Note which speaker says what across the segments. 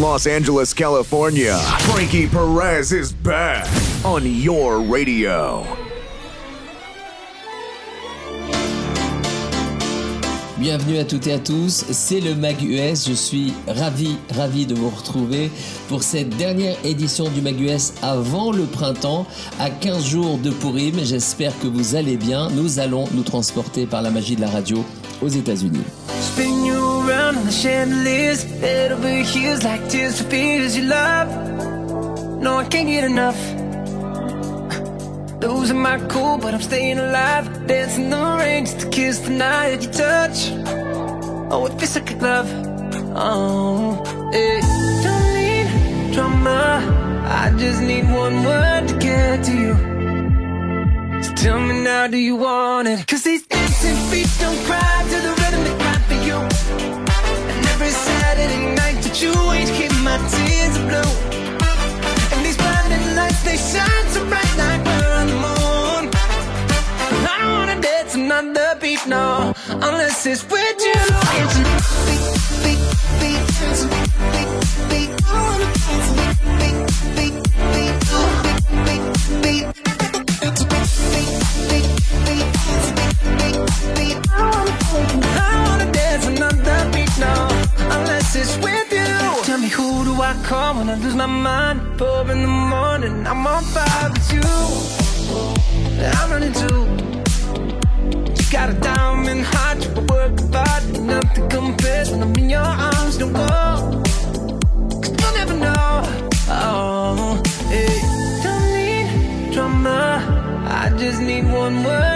Speaker 1: Los Angeles, California, Frankie Perez is back on your radio.
Speaker 2: Bienvenue à toutes et à tous, c'est le Mag US. Je suis ravi, ravi de vous retrouver pour cette dernière édition du Mag US avant le printemps, à 15 jours de Purim. J'espère que vous allez bien. Nous allons nous transporter par la magie de la radio aux États-Unis.
Speaker 3: Losing my cool, but I'm staying alive. Dancing the rain just to kiss the night that you touch. Oh, it feels like a glove. Oh, hey. Don't need drama. I just need one word to get to you. So tell me now, do you want it? Cause these dancing feet don't cry to the rhythm they cry for you. And every Saturday night that you ain't keep my tears are blue. And these blinding lights, they shine so bright like we're on the moon. I don't wanna dance another beat, no, unless it's with you. Dancing, beat, beat, wanna dance, I wanna dance another beat, no, unless it's with you. Tell me who do I call when I lose my mind? Four in the morning, I'm on fire with you. I'm running too. You got a diamond heart, you work hard, nothing compares when I'm in your arms. Don't go, cause you'll never know. Oh, hey. Don't need drama. I just need one word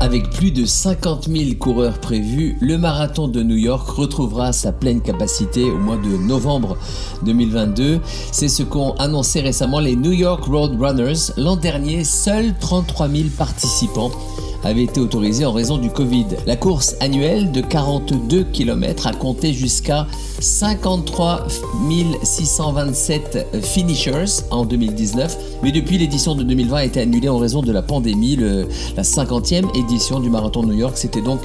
Speaker 2: Avec plus de 50 000 coureurs prévus, le marathon de New York retrouvera sa pleine capacité au mois de novembre 2022. C'est ce qu'ont annoncé récemment les New York Road Runners. L'an dernier, seuls 33 000 participants avaient été autorisés en raison du Covid. La course annuelle de 42 km a compté jusqu'à 53 627 finishers en 2019, mais depuis l'édition de 2020 a été annulée en raison de la pandémie. La 50e édition du marathon de New York s'était donc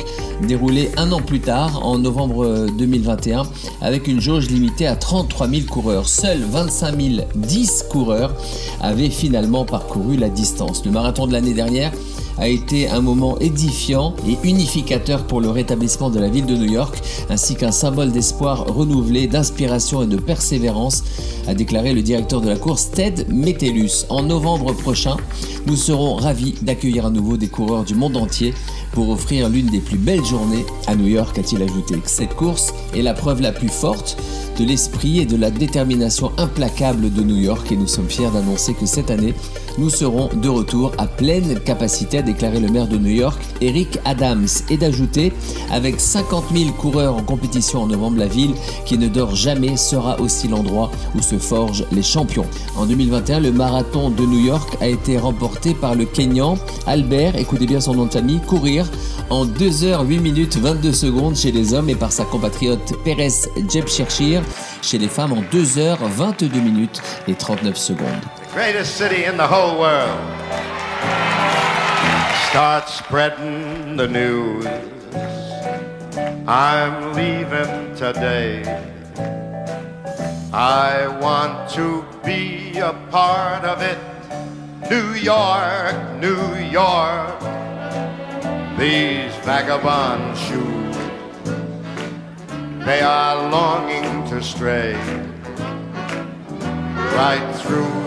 Speaker 2: déroulée un an plus tard, en novembre euh, 2021, avec une jauge limitée à 33 000 coureurs. Seuls 25 010 coureurs avaient finalement parcouru la distance. Le marathon de l'année dernière a été un moment édifiant et unificateur pour le rétablissement de la ville de New York, ainsi qu'un symbole d'espoir renouvelé, d'inspiration et de persévérance, a déclaré le directeur de la course Ted Metellus. En novembre prochain, nous serons ravis d'accueillir à nouveau des coureurs du monde entier pour offrir l'une des plus belles journées à New York, a-t-il ajouté. Cette course est la preuve la plus forte de l'esprit et de la détermination implacable de New York et nous sommes fiers d'annoncer que cette année, nous serons de retour à pleine capacité, a déclaré le maire de New York, Eric Adams, et d'ajouter, avec 50 000 coureurs en compétition en novembre, la ville qui ne dort jamais sera aussi l'endroit où se forgent les champions. En 2021, le marathon de New York a été remporté par le Kenyan Albert, écoutez bien son nom de famille, courir en 2 h 8 minutes 22 secondes chez les hommes et par sa compatriote Perez Jepchirchir chez les femmes en 2 h 22 minutes et 39 secondes.
Speaker 4: Greatest city in the whole world. Start spreading the news. I'm leaving today. I want to be a part of it. New York, New York. These vagabond shoes, they are longing to stray right through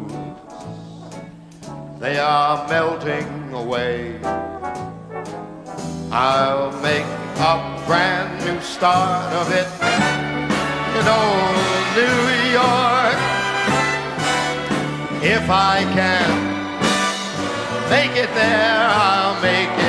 Speaker 4: they are melting away. I'll make a brand new start of it in old New York. If I can make it there, I'll make it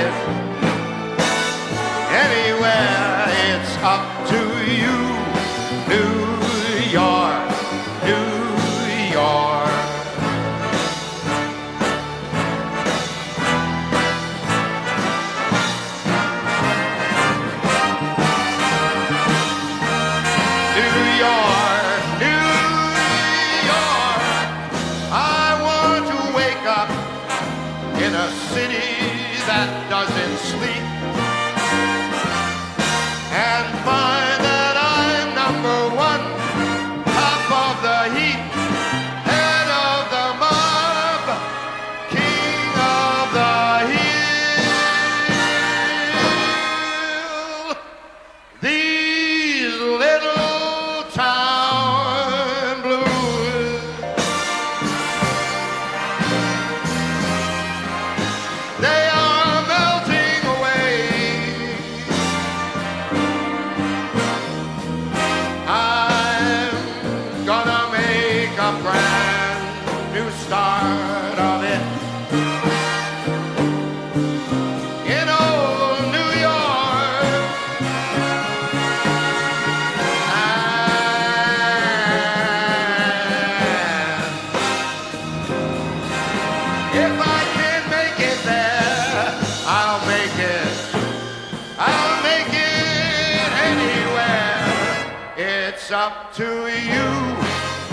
Speaker 4: up to you,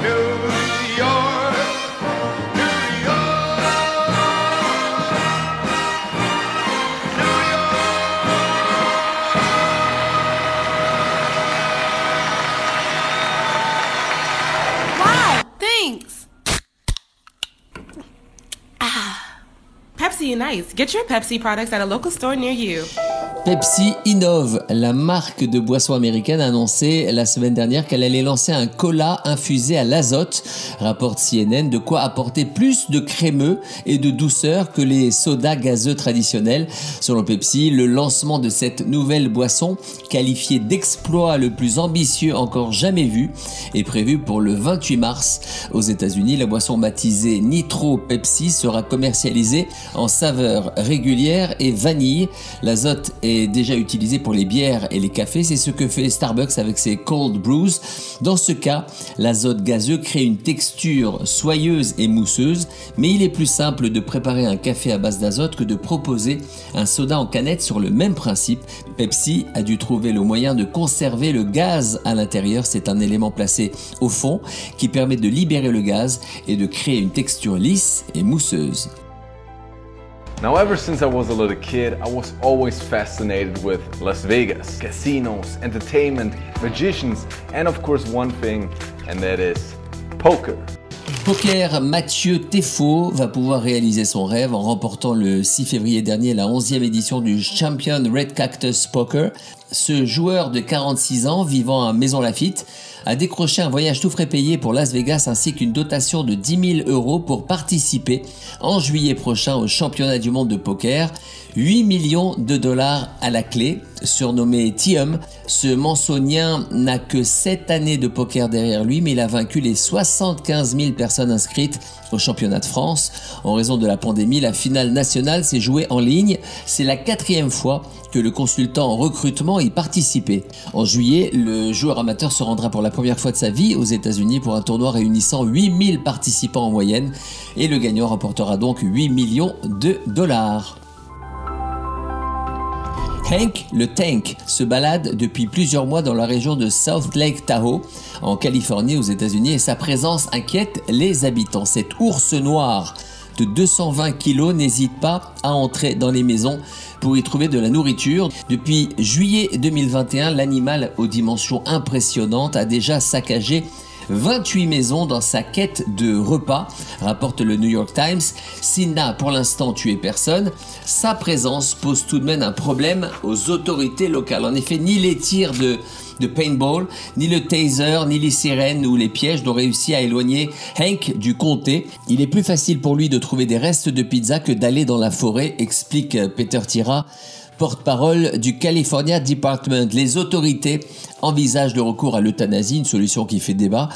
Speaker 4: New York. New York. New
Speaker 5: Wow, thanks. Ah. Pepsi Nice. Get your Pepsi products at a local store near you.
Speaker 2: Pepsi innove. La marque de boisson américaine a annoncé la semaine dernière qu'elle allait lancer un cola infusé à l'azote, rapporte CNN, de quoi apporter plus de crémeux et de douceur que les sodas gazeux traditionnels. Selon Pepsi, le lancement de cette nouvelle boisson, qualifiée d'exploit le plus ambitieux encore jamais vu, est prévu pour le 28 mars. Aux États-Unis, la boisson baptisée Nitro Pepsi sera commercialisée en saveur régulière et vanille. L'azote est déjà utilisé pour les bières et les cafés. C'est ce que fait Starbucks avec ses cold brews. Dans ce cas, l'azote gazeux crée une texture soyeuse et mousseuse, mais il est plus simple de préparer un café à base d'azote que de proposer un soda en canette sur le même principe. Pepsi a dû trouver le moyen de conserver le gaz à l'intérieur. C'est un élément placé au fond qui permet de libérer le gaz et de créer une texture lisse et mousseuse.
Speaker 6: Now, ever since I was a little kid, I was always fascinated with Las Vegas, casinos, entertainment, magicians, and of course, one thing, and that is poker.
Speaker 2: Poker, Mathieu Tefo va pouvoir réaliser son rêve en remportant le 6 février dernier la 11e édition du Champion Red Cactus Poker. Ce joueur de 46 ans vivant à Maison Lafitte a décroché un voyage tout frais payé pour Las Vegas ainsi qu'une dotation de 10 000 euros pour participer en juillet prochain au championnat du monde de poker. 8 millions de dollars à la clé. Surnommé Tium, ce mansonien n'a que 7 années de poker derrière lui, mais il a vaincu les 75 000 personnes inscrites au championnat de France. En raison de la pandémie, la finale nationale s'est jouée en ligne. C'est la quatrième fois que le consultant en recrutement y participait. En juillet, le joueur amateur se rendra pour la première fois de sa vie aux États-Unis pour un tournoi réunissant 8000 participants en moyenne et le gagnant remportera donc 8 millions de dollars. Hank le Tank se balade depuis plusieurs mois dans la région de South Lake Tahoe, en Californie, aux États-Unis, et sa présence inquiète les habitants. Cet ours noir de 220 kilos n'hésite pas à entrer dans les maisons pour y trouver de la nourriture. Depuis juillet 2021, l'animal aux dimensions impressionnantes a déjà saccagé 28 maisons dans sa quête de repas, rapporte le New York Times. S'il n'a pour l'instant tué personne, sa présence pose tout de même un problème aux autorités locales. En effet, ni les tirs de de paintball, ni le taser, ni les sirènes ou les pièges n'ont réussi à éloigner Hank du comté. Il est plus facile pour lui de trouver des restes de pizza que d'aller dans la forêt, explique Peter Tira, porte-parole du California Department. Les autorités envisagent le recours à l'euthanasie, une solution qui fait débat.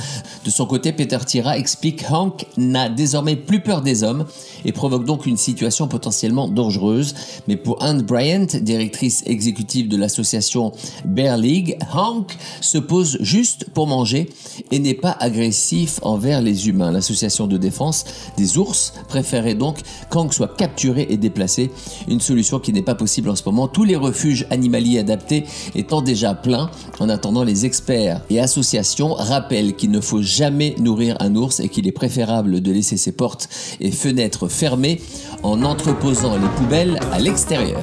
Speaker 2: De son côté, Peter Tira explique Hank n'a désormais plus peur des hommes et provoque donc une situation potentiellement dangereuse. Mais pour Anne Bryant, directrice exécutive de l'association Bear League, Hank se pose juste pour manger et n'est pas agressif envers les humains. L'association de défense des ours préférait donc qu'Hank soit capturé et déplacé, une solution qui n'est pas possible en ce moment, tous les refuges animaliers adaptés étant déjà pleins. En attendant, les experts et associations rappellent qu'il ne faut jamais nourrir un ours et qu'il est préférable de laisser ses portes et fenêtres fermées en entreposant les poubelles à l'extérieur.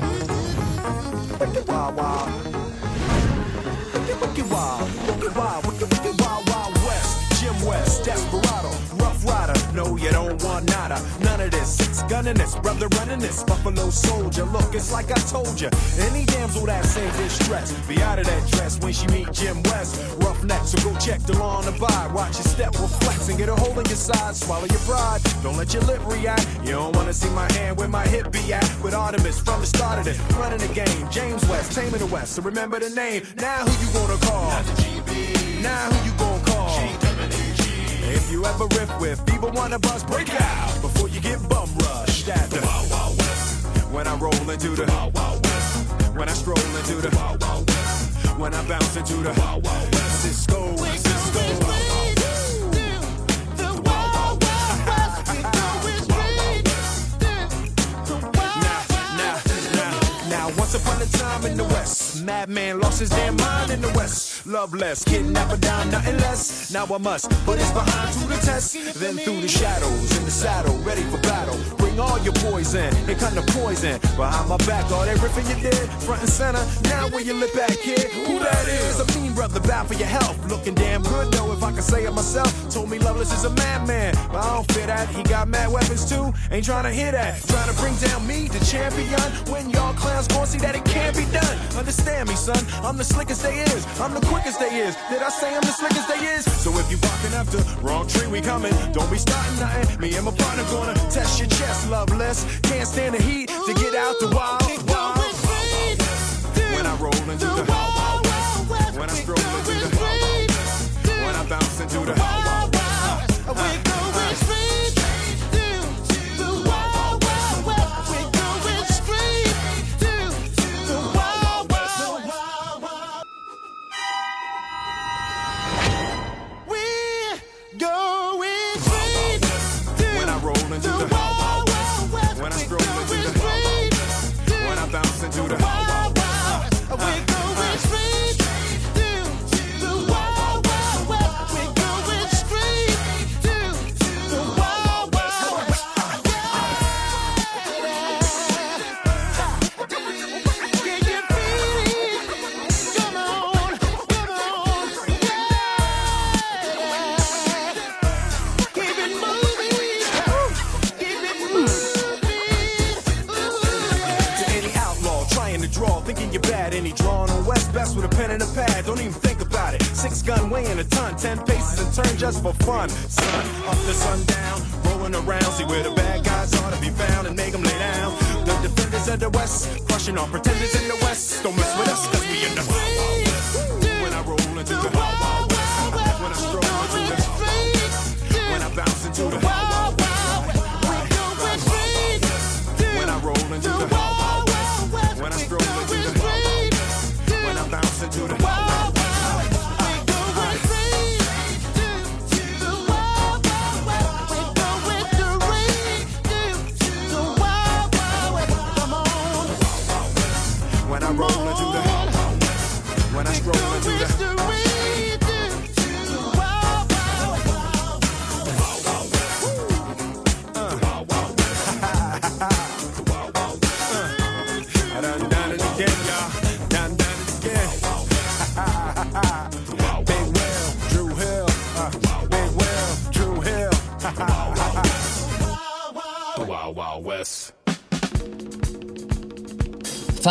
Speaker 7: Gunning this, brother running this. Buffalo soldier. Look, it's like I told you. Any damsel that save distress. Be out of that dress when she meet Jim West. Rough neck, so go check the law on the by. Watch your step, reflex, and get a hole in your side. Swallow your pride. Don't let your lip react. You don't wanna see my hand where my hip be at. With Artemis from the start of it. Running the game. James West, taming the West. So remember the name. Now who you gonna call? Now who you gonna call? You ever riff with people wanna bust, break out before you get bum rushed at the Wild Wild West. When I roll into the Wild Wild West. When I stroll into the Wild Wild West. When I bounce into the Wild Wild West. Cisco, Cisco. Once upon a time in the West, madman lost his damn mind in the West. Love less, kidnapper down, nothing less. Now I must put his behind to the test. Then through the shadows, in the saddle, ready for battle. Bring all your poison, it kind of poison. Behind my back, all that riffing you did, front and center. Now where you lip back, kid? Who that is? A mean brother, bad for your health. Looking damn good though, if I can say it myself. Told me Loveless is a madman, but I don't fit that. He got mad weapons too, ain't trying to hear that. Trying to bring down me, the champion. When y'all clowns gon' see that it can't be done. Understand me, son. I'm the slickest they is. I'm the quickest they is. Did I say I'm the as they is? So if you barking up the wrong tree, we coming. Don't be starting nothing. Me and my partner gonna test your chest, loveless. Can't stand the heat to get out the wild, wild. When I roll into the wild, wild west. When I stroll into the wild, wild west. When I bounce into the wild, wild west. Uh, uh, When I roll into the wild,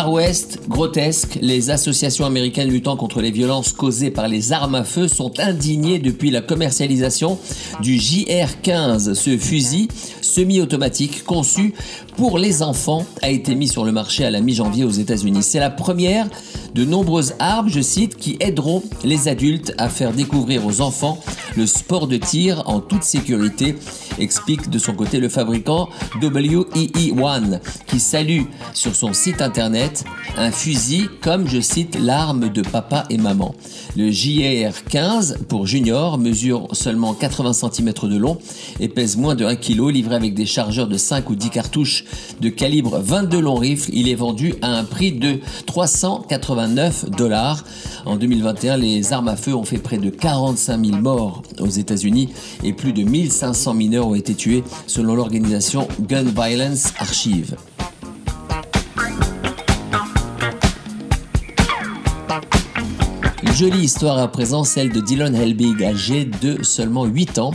Speaker 2: Far West, grotesque, les associations américaines luttant contre les violences causées par les armes à feu sont indignées depuis la commercialisation du JR-15. Ce fusil semi-automatique conçu pour les enfants a été mis sur le marché à la mi-janvier aux États-Unis. C'est la première de nombreuses armes, je cite, qui aideront les adultes à faire découvrir aux enfants le sport de tir en toute sécurité, explique de son côté le fabricant WEE1, qui salue sur son site internet un fusil comme, je cite, l'arme de papa et maman. Le JR-15 pour junior mesure seulement 80 cm de long et pèse moins de 1 kg, livré avec des chargeurs de 5 ou 10 cartouches de calibre 22 long rifle. Il est vendu à un prix de 389 dollars. En 2021, les armes à feu ont fait près de 45 000 morts aux États-Unis et plus de 1500 mineurs ont été tués selon l'organisation Gun Violence Archive. Jolie histoire à présent, celle de Dylan Helbig, âgé de seulement 8 ans.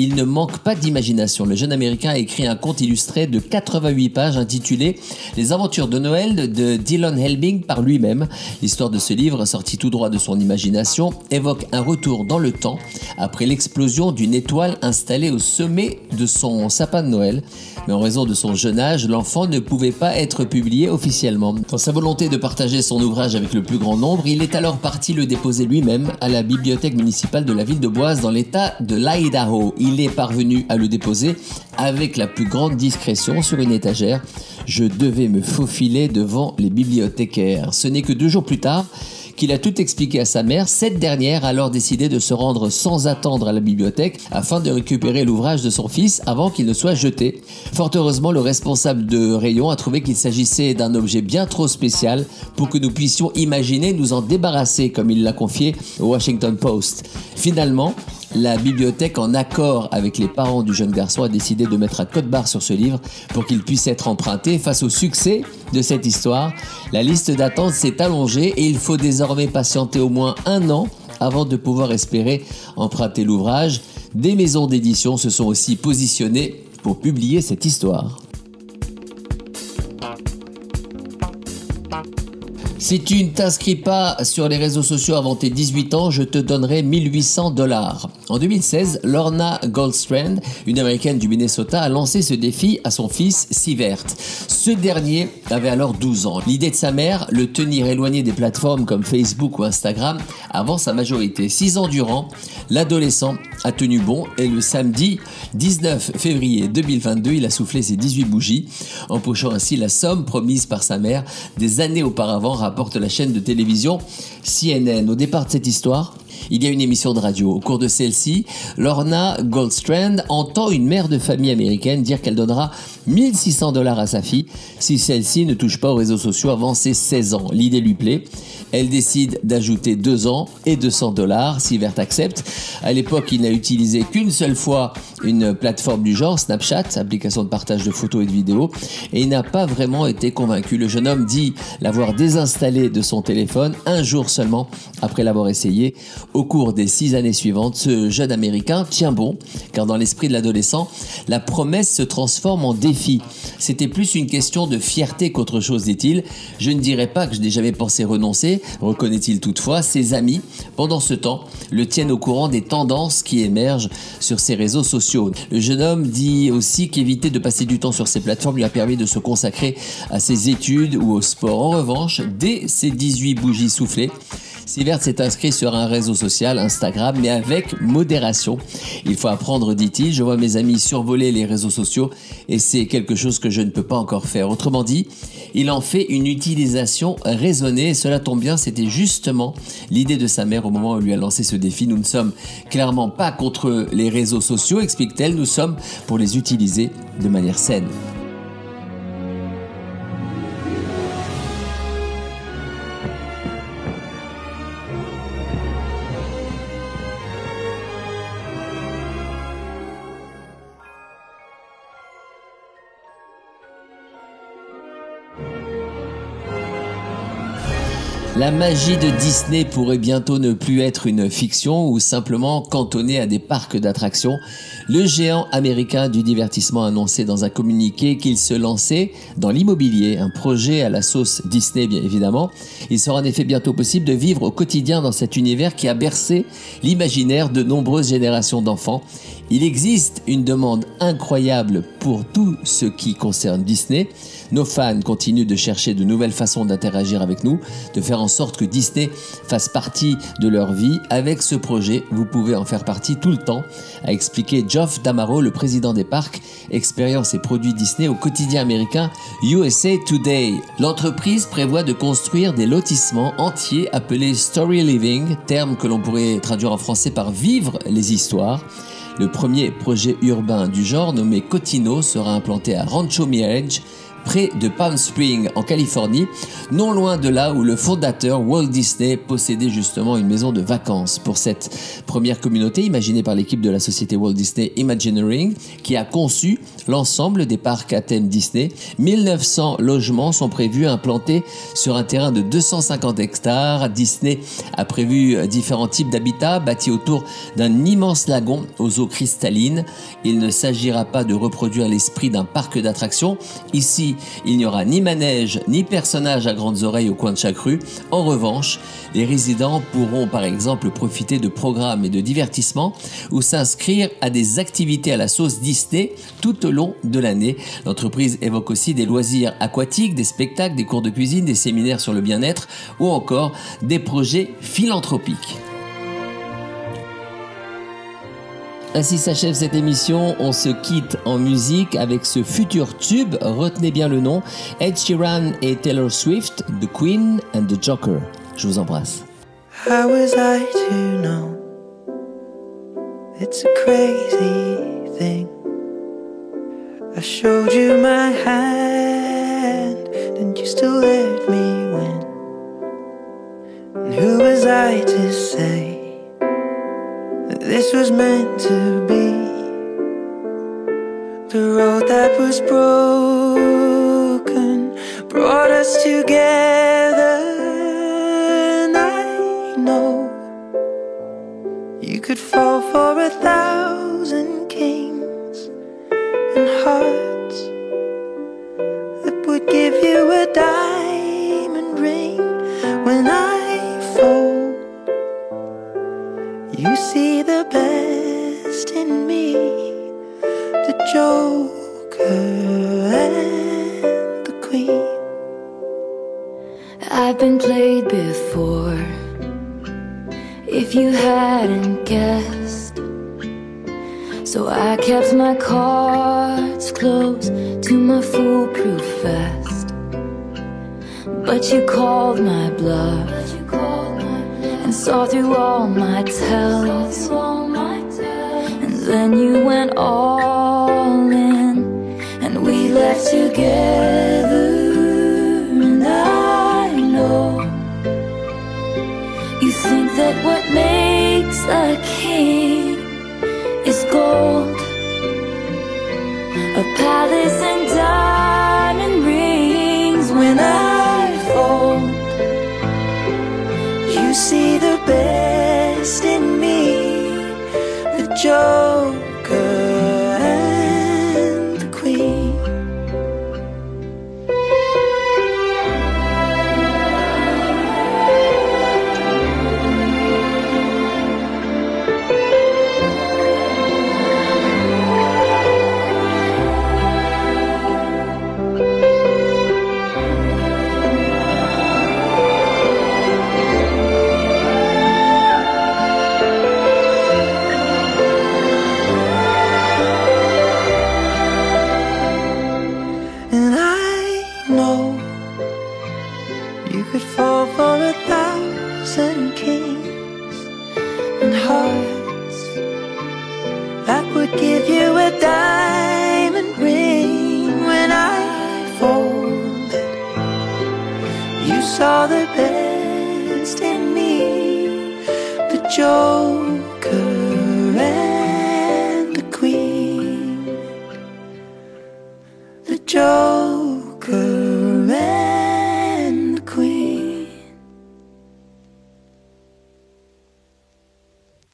Speaker 2: Il ne manque pas d'imagination. Le jeune Américain a écrit un conte illustré de 88 pages intitulé Les aventures de Noël de Dylan Helbig par lui-même. L'histoire de ce livre, sorti tout droit de son imagination, évoque un retour dans le temps après l'explosion d'une étoile installée au sommet de son sapin de Noël. Mais en raison de son jeune âge, l'enfant ne pouvait pas être publié officiellement. Dans sa volonté de partager son ouvrage avec le plus grand nombre, il est alors parti le déposer lui-même à la bibliothèque municipale de la ville de Boise dans l'état de l'Idaho. Il est parvenu à le déposer avec la plus grande discrétion sur une étagère. Je devais me faufiler devant les bibliothécaires. Ce n'est que deux jours plus tard qu'il a tout expliqué à sa mère. Cette dernière a alors décidé de se rendre sans attendre à la bibliothèque afin de récupérer l'ouvrage de son fils avant qu'il ne soit jeté. Fort heureusement, le responsable de rayon a trouvé qu'il s'agissait d'un objet bien trop spécial pour que nous puissions imaginer nous en débarrasser, comme il l'a confié au Washington Post. Finalement, la bibliothèque, en accord avec les parents du jeune garçon, a décidé de mettre un code barre sur ce livre pour qu'il puisse être emprunté. Face au succès de cette histoire, la liste d'attente s'est allongée et il faut désormais patienter au moins un an avant de pouvoir espérer emprunter l'ouvrage. Des maisons d'édition se sont aussi positionnées pour publier cette histoire. Si tu ne t'inscris pas sur les réseaux sociaux avant tes 18 ans, je te donnerai 1800 dollars. En 2016, Lorna Goldstrand, une américaine du Minnesota, a lancé ce défi à son fils Sivert. Ce dernier avait alors 12 ans. L'idée de sa mère, le tenir éloigné des plateformes comme Facebook ou Instagram avant sa majorité. Six ans durant, l'adolescent a tenu bon et le samedi 19 février 2022, il a soufflé ses 18 bougies, empochant ainsi la somme promise par sa mère des années auparavant, rapporte la chaîne de télévision CNN. Au départ de cette histoire, il y a une émission de radio. Au cours de celle-ci, Lorna Goldstrand entend une mère de famille américaine dire qu'elle donnera 1600 dollars à sa fille si celle-ci ne touche pas aux réseaux sociaux avant ses 16 ans. L'idée lui plaît. Elle décide d'ajouter 2 ans et 200 dollars si Vert accepte. À l'époque, il n'a utilisé qu'une seule fois une plateforme du genre, Snapchat, application de partage de photos et de vidéos, et il n'a pas vraiment été convaincu. Le jeune homme dit l'avoir désinstallé de son téléphone un jour seulement après l'avoir essayé. Au cours des six années suivantes, ce jeune Américain tient bon, car dans l'esprit de l'adolescent, la promesse se transforme en défi. C'était plus une question de fierté qu'autre chose, dit-il. Je ne dirais pas que je n'ai jamais pensé renoncer, reconnaît-il toutefois. Ses amis, pendant ce temps, le tiennent au courant des tendances qui émergent sur ses réseaux sociaux. Le jeune homme dit aussi qu'éviter de passer du temps sur ces plateformes lui a permis de se consacrer à ses études ou au sport. En revanche, dès ses 18 bougies soufflées, Sivert s'est inscrit sur un réseau social, Instagram, mais avec modération. Il faut apprendre, dit-il. Je vois mes amis survoler les réseaux sociaux et c'est quelque chose que je ne peux pas encore faire. Autrement dit, il en fait une utilisation raisonnée et cela tombe bien, c'était justement l'idée de sa mère au moment où elle lui a lancé ce défi. Nous ne sommes clairement pas contre les réseaux sociaux, explique-t-elle, nous sommes pour les utiliser de manière saine. La magie de Disney pourrait bientôt ne plus être une fiction ou simplement cantonnée à des parcs d'attractions. Le géant américain du divertissement a annoncé dans un communiqué qu'il se lançait dans l'immobilier, un projet à la sauce Disney bien évidemment. Il sera en effet bientôt possible de vivre au quotidien dans cet univers qui a bercé l'imaginaire de nombreuses générations d'enfants. Il existe une demande incroyable pour tout ce qui concerne Disney. Nos fans continuent de chercher de nouvelles façons d'interagir avec nous, de faire en sorte que Disney fasse partie de leur vie. Avec ce projet, vous pouvez en faire partie tout le temps, a expliqué Geoff Damaro, le président des parcs, expérience et produits Disney au quotidien américain USA Today. L'entreprise prévoit de construire des lotissements entiers appelés Story Living, terme que l'on pourrait traduire en français par vivre les histoires. Le premier projet urbain du genre nommé Cotino sera implanté à Rancho Mirage, près de Palm Springs en Californie, non loin de là où le fondateur Walt Disney possédait justement une maison de vacances. Pour cette première communauté imaginée par l'équipe de la société Walt Disney Imagineering qui a conçu l'ensemble des parcs à thème Disney, 1900 logements sont prévus implantés sur un terrain de 250 hectares. Disney a prévu différents types d'habitats bâtis autour d'un immense lagon aux eaux cristallines. Il ne s'agira pas de reproduire l'esprit d'un parc d'attractions. Ici, il n'y aura ni manège ni personnage à grandes oreilles au coin de chaque rue. En revanche, les résidents pourront par exemple profiter de programmes et de divertissements ou s'inscrire à des activités à la sauce Disney tout au long de l'année. L'entreprise évoque aussi des loisirs aquatiques, des spectacles, des cours de cuisine, des séminaires sur le bien-être ou encore des projets philanthropiques. Ainsi s'achève cette émission. On se quitte en musique avec ce futur tube. Retenez bien le nom. Ed Sheeran et Taylor Swift, The Queen and the Joker. Je vous embrasse.
Speaker 3: How was I to know? It's a crazy thing. I showed you my hand, and you still let me win? And who was I to say? This was meant to be? The road that was broken brought us together. And I know you could fall for a thousand kings and hearts that would give you a diamond blood.